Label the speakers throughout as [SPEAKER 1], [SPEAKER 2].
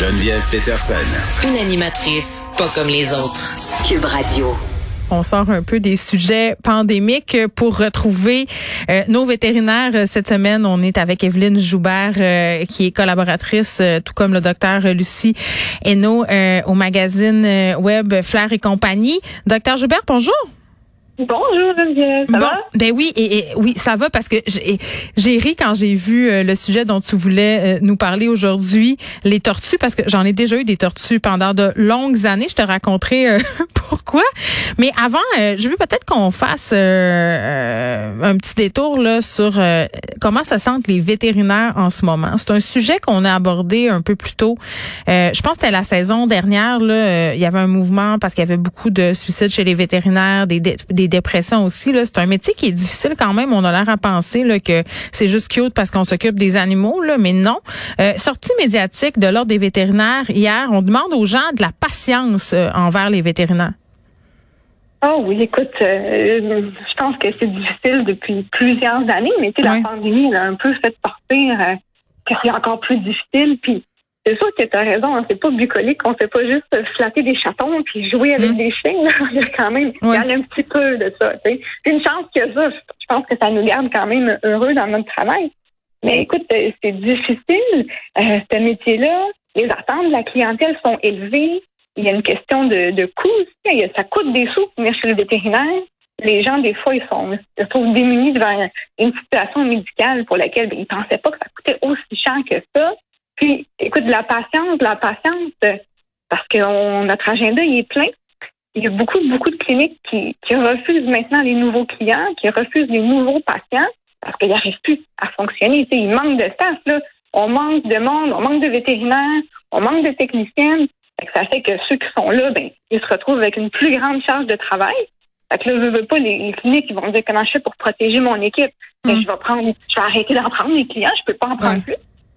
[SPEAKER 1] Geneviève Peterson.
[SPEAKER 2] Une animatrice pas comme les autres. Cube Radio.
[SPEAKER 3] On sort un peu des sujets pandémiques pour retrouver euh, nos vétérinaires cette semaine. On est avec Evelyne Joubert, euh, qui est collaboratrice, euh, tout comme le docteur Lucie Hainaut, au magazine web Flair et compagnie. Docteur Joubert, bonjour.
[SPEAKER 4] Bonjour Geneviève, ça va?
[SPEAKER 3] Ben oui, et, oui, ça va parce que j'ai ri quand j'ai vu euh, le sujet dont tu voulais euh, nous parler aujourd'hui, les tortues, parce que j'en ai déjà eu des tortues pendant de longues années. Je te raconterai euh, pourquoi. Mais avant, je veux peut-être qu'on fasse un petit détour là sur comment se sentent les vétérinaires en ce moment. C'est un sujet qu'on a abordé un peu plus tôt. je pense que c'était la saison dernière. Là, il y avait un mouvement parce qu'il y avait beaucoup de suicides chez les vétérinaires, des, des dépression aussi. C'est un métier qui est difficile quand même. On a l'air à penser là, que c'est juste cute parce qu'on s'occupe des animaux, là, mais non. Euh, sortie médiatique de l'Ordre des vétérinaires hier, on demande aux gens de la patience euh, envers les vétérinaires.
[SPEAKER 4] Oh oui, écoute, euh, je pense que c'est difficile depuis plusieurs années, mais tu la pandémie a un peu fait partir euh, que c'est encore plus difficile. Puis c'est sûr que tu as raison, hein, c'est pas bucolique, on fait pas juste flatter des chatons puis jouer avec mm. des chiens. Il y a quand même il y a un petit peu de ça. C'est une chance que ça, je pense que ça nous garde quand même heureux dans notre travail. Mais écoute, euh, c'est difficile, euh, ce métier-là. Les attentes de la clientèle sont élevées. Il y a une question de, de coût aussi. Ça coûte des sous pour venir chez le vétérinaire. Les gens, des fois, ils sont, se trouvent démunis devant une situation médicale pour laquelle ben, ils pensaient pas que ça coûtait aussi cher que ça. Écoute, la patience, la patience, parce que notre agenda, il est plein. Il y a beaucoup, beaucoup de cliniques qui, qui refusent maintenant les nouveaux clients, qui refusent les nouveaux patients parce qu'ils n'arrivent plus à fonctionner. Il manque de staff, là. On manque de monde, on manque de vétérinaires, on manque de techniciennes. ça fait que ceux qui sont là, ben, ils se retrouvent avec une plus grande charge de travail. Fait que là, je veux pas, les, cliniques, ils vont dire comment je fais pour protéger mon équipe? Ben, mm. je vais prendre, je vais arrêter d'en prendre les clients, je peux pas en prendre plus.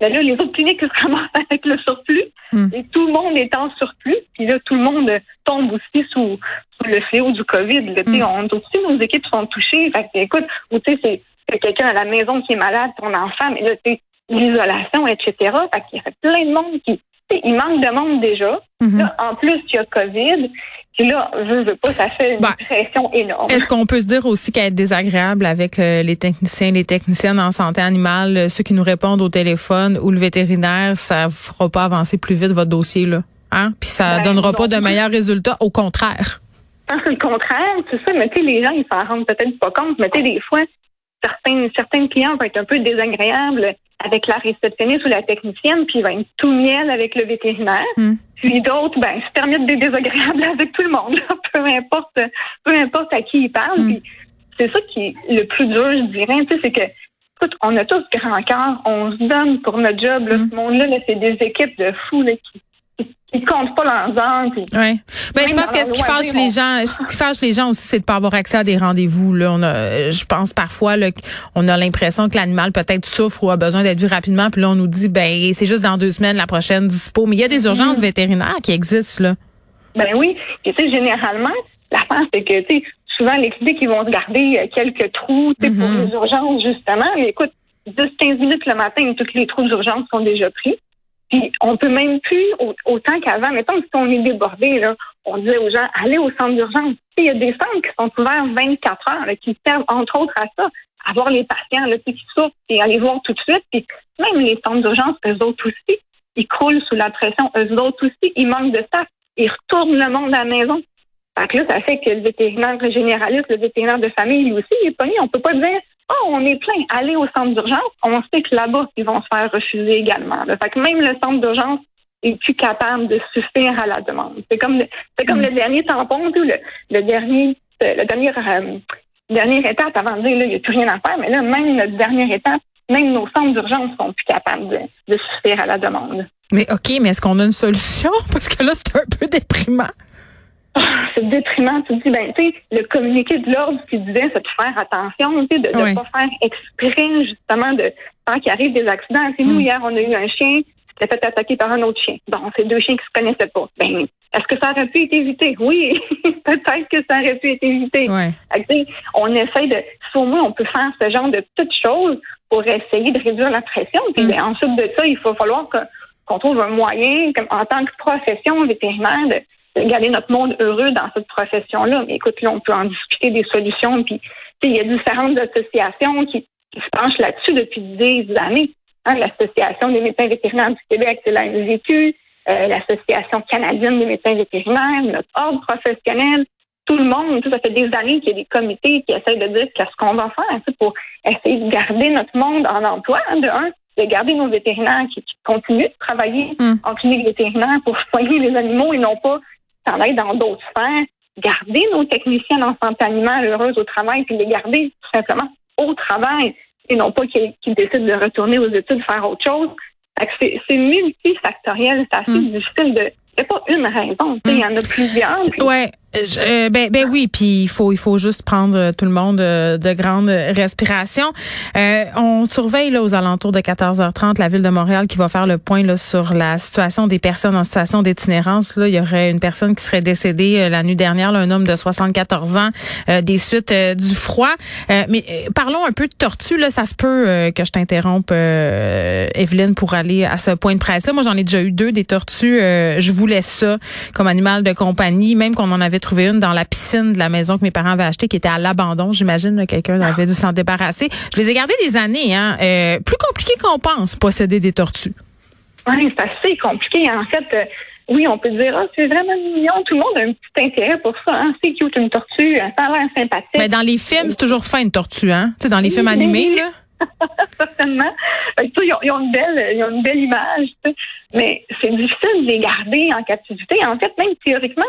[SPEAKER 4] Ben là, les autres cliniques ramassent avec le surplus hmm. et tout le monde est en surplus. Puis là, tout le monde tombe aussi sous, le fléau du COVID. Là, mm. on, aussi, nos équipes sont touchées. Fait que, écoute, ou tu sais, c'est quelqu'un à la maison qui est malade, ton enfant, mais là, tu l'isolation, etc. Fait qu'il y a plein de monde qui, il manque de monde déjà. Là, en plus, il y a COVID. Puis là, je veux pas, ça fait une bah, pression énorme.
[SPEAKER 3] Est-ce qu'on peut se dire aussi qu'elle est désagréable avec euh, les techniciens, les techniciennes en santé animale, euh, ceux qui nous répondent au téléphone ou le vétérinaire, ça fera pas avancer plus vite votre dossier là, hein? Puis ça ben, donnera pas de meilleurs résultats, au contraire.
[SPEAKER 4] C'est le contraire, c'est ça. Mais tu sais, les gens ils s'en rendent peut-être pas compte. Mais tu sais, des fois, certains certains clients vont être un peu désagréables avec la réceptionniste ou la technicienne, puis il va être tout miel avec le vétérinaire. Hmm. Puis d'autres, ben, se permettent des désagréables avec tout le monde, peu importe, peu importe à qui ils parlent. Hmm. c'est ça qui est le plus dur, je dirais, c'est que écoute, on a tous grand cœur, on se donne pour notre job. Là, hmm. Ce monde-là, c'est des équipes de fous là, qui ils comptent pas l'ensemble. Oui.
[SPEAKER 3] Ben, je pense que ce qui fâche les gens, ce qui fâche les gens aussi, c'est de pas avoir accès à des rendez-vous. Là, on a, je pense parfois là, on a l'impression que l'animal peut-être souffre ou a besoin d'être vu rapidement, puis là on nous dit ben c'est juste dans deux semaines la prochaine dispo. Mais il y a des urgences mm-hmm. vétérinaires qui existent là.
[SPEAKER 4] Ben oui. tu sais généralement, la fin c'est que tu sais souvent les cliniques ils vont se garder euh, quelques trous pour mm-hmm. les urgences justement. Mais écoute, 10-15 minutes le matin, tous les trous d'urgence sont déjà pris. Puis on peut même plus autant qu'avant. Mettons si on est débordé, là, on disait aux gens allez au centre d'urgence. Il y a des centres qui sont ouverts 24 heures, qui servent entre autres à ça, à voir les patients là, qui souffrent et aller voir tout de suite. Puis même les centres d'urgence, eux autres aussi, ils croulent sous la pression. Eux autres aussi, ils manquent de ça. Ils retournent le monde à la maison. Fait que là, ça fait que le vétérinaire généraliste, le vétérinaire de famille, lui aussi, il est pogné. On peut pas dire Oh, on est plein. Allez au centre d'urgence. On sait que là-bas, ils vont se faire refuser également. Fait que même le centre d'urgence est plus capable de suffire à la demande. C'est comme le, c'est comme le dernier tampon, le, le dernier, le dernier, euh, dernière étape avant de dire là, il n'y a plus rien à faire. Mais là, même notre dernière étape, même nos centres d'urgence sont plus capables de, de suffire à la demande.
[SPEAKER 3] Mais OK, mais est-ce qu'on a une solution? Parce que là, c'est un peu déprimant
[SPEAKER 4] c'est détriment. Tu dis, ben, tu sais, le communiqué de l'ordre qui disait, c'est de faire attention, tu sais, de ne pas faire exprès, justement, de tant qu'il arrive des accidents. C'est nous, mm. hier, on a eu un chien qui s'est fait attaquer par un autre chien. Bon, c'est deux chiens qui se connaissaient pas. Ben, est-ce que ça aurait pu être évité? Oui, peut-être que ça aurait pu être évité. Ouais. on essaie de, au moins, on peut faire ce genre de petites choses pour essayer de réduire la pression. Puis, mm. ben, ensuite de ça, il faut falloir qu'on trouve un moyen, comme en tant que profession vétérinaire, de, garder notre monde heureux dans cette profession-là. Mais écoute, là, on peut en discuter des solutions. Puis, il y a différentes associations qui, se penchent là-dessus depuis des années. Hein, L'Association des médecins vétérinaires du Québec, c'est la MVQ, euh, l'Association canadienne des médecins vétérinaires, notre ordre professionnel, tout le monde, ça fait des années qu'il y a des comités qui essayent de dire qu'est-ce qu'on va faire pour essayer de garder notre monde en emploi, hein, de un, de garder nos vétérinaires qui, continuent de travailler hmm. en clinique vétérinaire pour soigner les animaux et non pas aller dans d'autres sphères, garder nos techniciens en santé animale heureuses au travail, puis les garder tout simplement au travail et non pas qu'ils décident de retourner aux études faire autre chose. C'est multifactoriel, c'est assez hmm. difficile de. Il n'y a pas une raison, il y en a plusieurs.
[SPEAKER 3] Ouais. Euh, ben, ben oui, puis il faut il faut juste prendre euh, tout le monde euh, de grandes respirations. on surveille là aux alentours de 14h30 la ville de Montréal qui va faire le point là sur la situation des personnes en situation d'itinérance. Là, il y aurait une personne qui serait décédée la nuit dernière, là, un homme de 74 ans, des suites du froid. mais parlons un peu de tortue. Là, ça se peut que je t'interrompe, Evelyne, pour aller à ce point de presse. Là, moi, j'en ai déjà eu deux des tortues. je vous laisse ça comme animal de compagnie, même qu'on en avait trouvé une dans la piscine de la maison que mes parents avaient achetée qui était à l'abandon. J'imagine quelqu'un avait dû s'en débarrasser. Je les ai gardées des années. Hein. Euh, plus compliqué qu'on pense, posséder des tortues.
[SPEAKER 4] Oui, c'est assez compliqué. En fait, euh, oui, on peut dire, ah, c'est vraiment mignon. Tout le monde a un petit intérêt pour ça. Hein. C'est cute, une tortue. Ça a l'air sympathique.
[SPEAKER 3] Mais dans les films, c'est toujours fin, une tortue. Hein? Tu sais, dans les films animés, là.
[SPEAKER 4] Certainement. Ils ont, une belle, ils ont une belle image, mais c'est difficile de les garder en captivité. En fait, même théoriquement,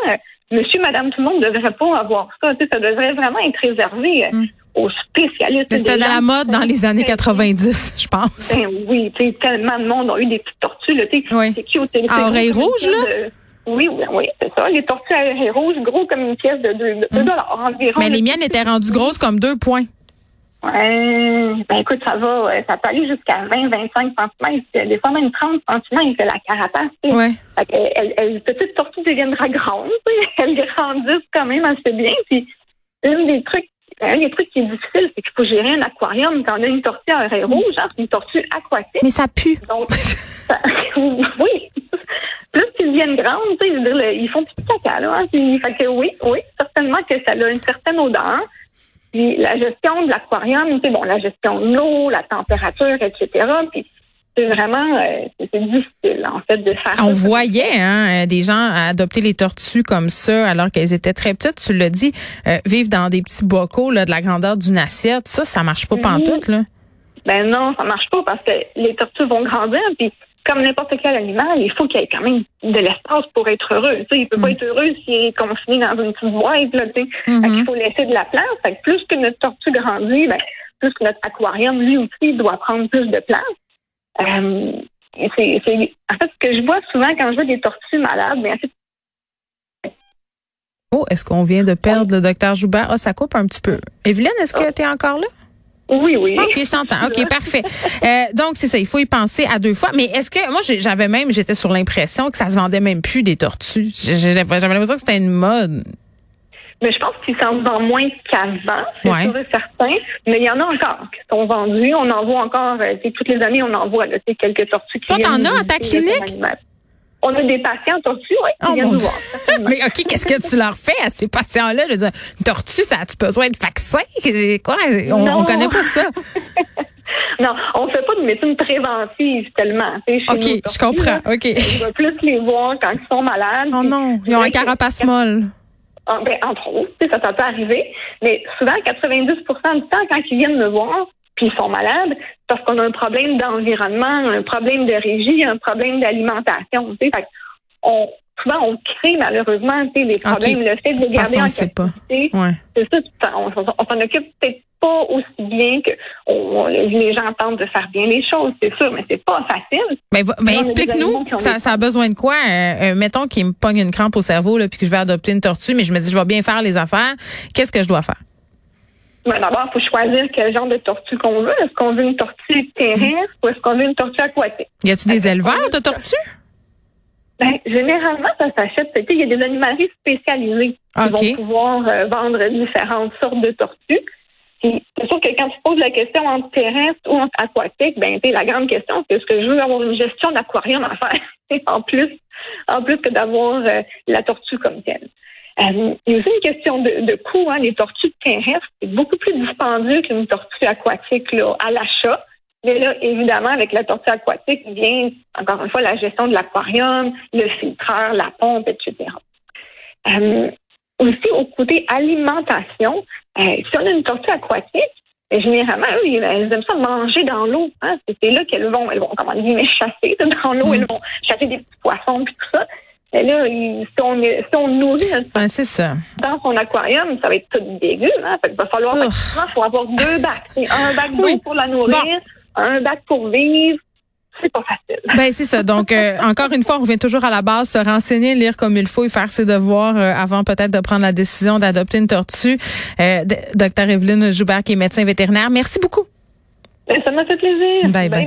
[SPEAKER 4] monsieur, madame, tout le monde ne devrait pas avoir ça. ça devrait vraiment être réservé euh, mm. aux spécialistes.
[SPEAKER 3] C'était dans la mode dans les années 90, je pense.
[SPEAKER 4] Ben oui, tellement de monde a eu des petites tortues. Là,
[SPEAKER 3] oui. C'est qui au téléphone? À oreilles rouges, là?
[SPEAKER 4] Oui, oui, oui, c'est ça. Les tortues à oreilles rouges, gros comme une pièce de 2 mm. dollars environ.
[SPEAKER 3] Mais les miennes étaient rendues grosses comme deux points.
[SPEAKER 4] Ouais, ben écoute, ça va, ça peut aller jusqu'à 20, 25 cm, des fois même 30 cm, c'est la carapace. Ouais. Fait elle, elle, petite tortue deviendra grande, elle grandissent quand même assez bien. Puis, une des trucs, un des trucs qui est difficile, c'est qu'il faut gérer un aquarium quand on a une tortue à oreille rouge, hein, une tortue aquatique.
[SPEAKER 3] Mais ça pue.
[SPEAKER 4] Donc, oui. Plus qu'ils deviennent grandes, tu sais, ils font du caca, là. Hein, fait que oui, oui, certainement que ça a une certaine odeur la gestion de l'aquarium, c'est bon, la gestion de l'eau, la température, etc. Puis c'est vraiment euh, c'est difficile en fait de faire.
[SPEAKER 3] On voyait hein, euh, des gens adopter les tortues comme ça alors qu'elles étaient très petites. Tu l'as dit, euh, vivre dans des petits bocaux là, de la grandeur d'une assiette, ça, ça marche pas pantoute là.
[SPEAKER 4] Ben non, ça marche pas parce que les tortues vont grandir puis comme n'importe quel animal, il faut qu'il y ait quand même de l'espace pour être heureux. Tu sais, il peut pas mm. être heureux s'il est confiné dans une petite boîte. Là, mm-hmm. Il faut laisser de la place. Fait plus que notre tortue grandit, ben, plus que notre aquarium, lui aussi, doit prendre plus de place. Euh, c'est, en fait, ce que je vois souvent quand je vois des tortues malades, ben,
[SPEAKER 3] Oh, est-ce qu'on vient de perdre le docteur Joubert? Ah, ça coupe un petit peu. Evelyne, est-ce que oh. tu es encore là?
[SPEAKER 4] Oui, oui.
[SPEAKER 3] OK, je t'entends. OK, parfait. Euh, donc, c'est ça, il faut y penser à deux fois. Mais est-ce que, moi, j'avais même, j'étais sur l'impression que ça se vendait même plus des tortues. J'avais l'impression que c'était une mode.
[SPEAKER 4] Mais je pense qu'ils s'en vendent moins qu'avant, c'est sûr et certain. Mais il y en a encore qui sont vendus. On en voit encore, euh, toutes les années, on en voit là, quelques tortues qui
[SPEAKER 3] Toi, t'en as à ta clinique?
[SPEAKER 4] On a des patients tortues, oui, qui oh viennent nous voir.
[SPEAKER 3] Mais OK, qu'est-ce que tu leur fais à ces patients-là? Je veux dire, une tortue, ça a-tu besoin de vaccin? Quoi? On, ne connaît pas ça.
[SPEAKER 4] non, on fait pas de médecine préventive tellement.
[SPEAKER 3] OK, je comprends. OK.
[SPEAKER 4] On va plus les voir quand ils sont malades.
[SPEAKER 3] Oh non, ils ont un carapace molle.
[SPEAKER 4] Ah, ben, entre autres, ça, ça peut arriver. Mais souvent, 90% du temps, quand ils viennent me voir, puis ils sont malades parce qu'on a un problème d'environnement, un problème de régie, un problème d'alimentation. Fait on, souvent, on crée malheureusement des problèmes. Le fait de les garder en captivité, c'est ça, on, s'en occupe peut-être pas aussi bien que les gens tentent de faire bien les choses, c'est sûr, mais c'est pas facile.
[SPEAKER 3] Mais, explique-nous, ça, ça, a besoin de quoi? Euh, euh, mettons qu'il me pogne une crampe au cerveau là, puis que je vais adopter une tortue, mais je me dis je vais bien faire les affaires. Qu'est-ce que je dois faire?
[SPEAKER 4] Ben, d'abord, il faut choisir quel genre de tortue qu'on veut. Est-ce qu'on veut une tortue terrestre ou est-ce qu'on veut une tortue aquatique?
[SPEAKER 3] Y a-t-il des éleveurs de tortues?
[SPEAKER 4] Ben, généralement, ça s'achète. Il y a des animaleries spécialisées qui vont pouvoir euh, vendre différentes sortes de tortues. C'est sûr que quand tu poses la question entre terrestre ou entre aquatique, ben la grande question, c'est est-ce que je veux avoir une gestion d'aquarium à faire en plus, en plus que d'avoir euh, la tortue comme telle. Euh, il y a aussi une question de, de coût. Hein. Les tortues terrestres, c'est beaucoup plus dispendieux qu'une tortue aquatique là, à l'achat. Mais là, évidemment, avec la tortue aquatique vient, encore une fois, la gestion de l'aquarium, le filtreur, la pompe, etc. Euh, aussi, au côté alimentation, euh, si on a une tortue aquatique, ben, généralement, eux, elles aiment ça manger dans l'eau. Hein. C'est là qu'elles vont, elles vont, comment dire, chasser dans l'eau, elles mm. vont chasser des petits poissons et tout ça. Et là, si on, si on nourrit notre
[SPEAKER 3] ben, ça.
[SPEAKER 4] dans son aquarium, ça va être tout dégueu. Hein? il va falloir, il faut avoir deux bacs. Un bac d'eau pour la nourrir, un bac pour vivre, c'est pas facile.
[SPEAKER 3] Ben c'est ça. Donc euh, encore une fois, on revient toujours à la base, se renseigner, lire comme il faut et faire ses devoirs euh, avant peut-être de prendre la décision d'adopter une tortue. Euh, Docteur Evelyne Joubert, qui est médecin vétérinaire. Merci beaucoup.
[SPEAKER 4] Ben, ça m'a fait plaisir.
[SPEAKER 3] Bye bye.